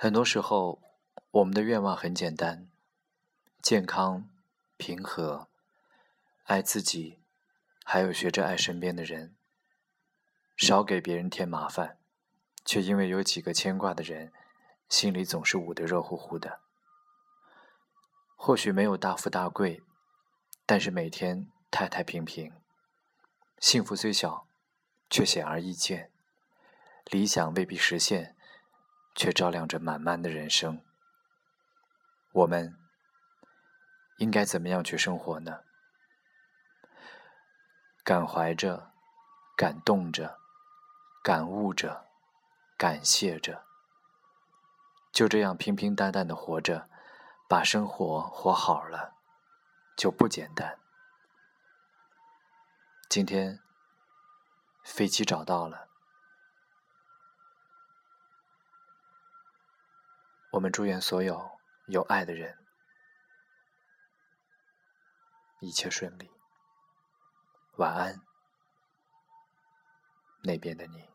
很多时候，我们的愿望很简单：健康、平和、爱自己，还有学着爱身边的人，少给别人添麻烦。却因为有几个牵挂的人，心里总是捂得热乎乎的。或许没有大富大贵，但是每天太太平平。幸福虽小，却显而易见；理想未必实现，却照亮着满满的人生。我们应该怎么样去生活呢？感怀着，感动着，感悟着，感谢着，就这样平平淡淡的活着，把生活活好了，就不简单。今天，飞机找到了。我们祝愿所有有爱的人一切顺利。晚安，那边的你。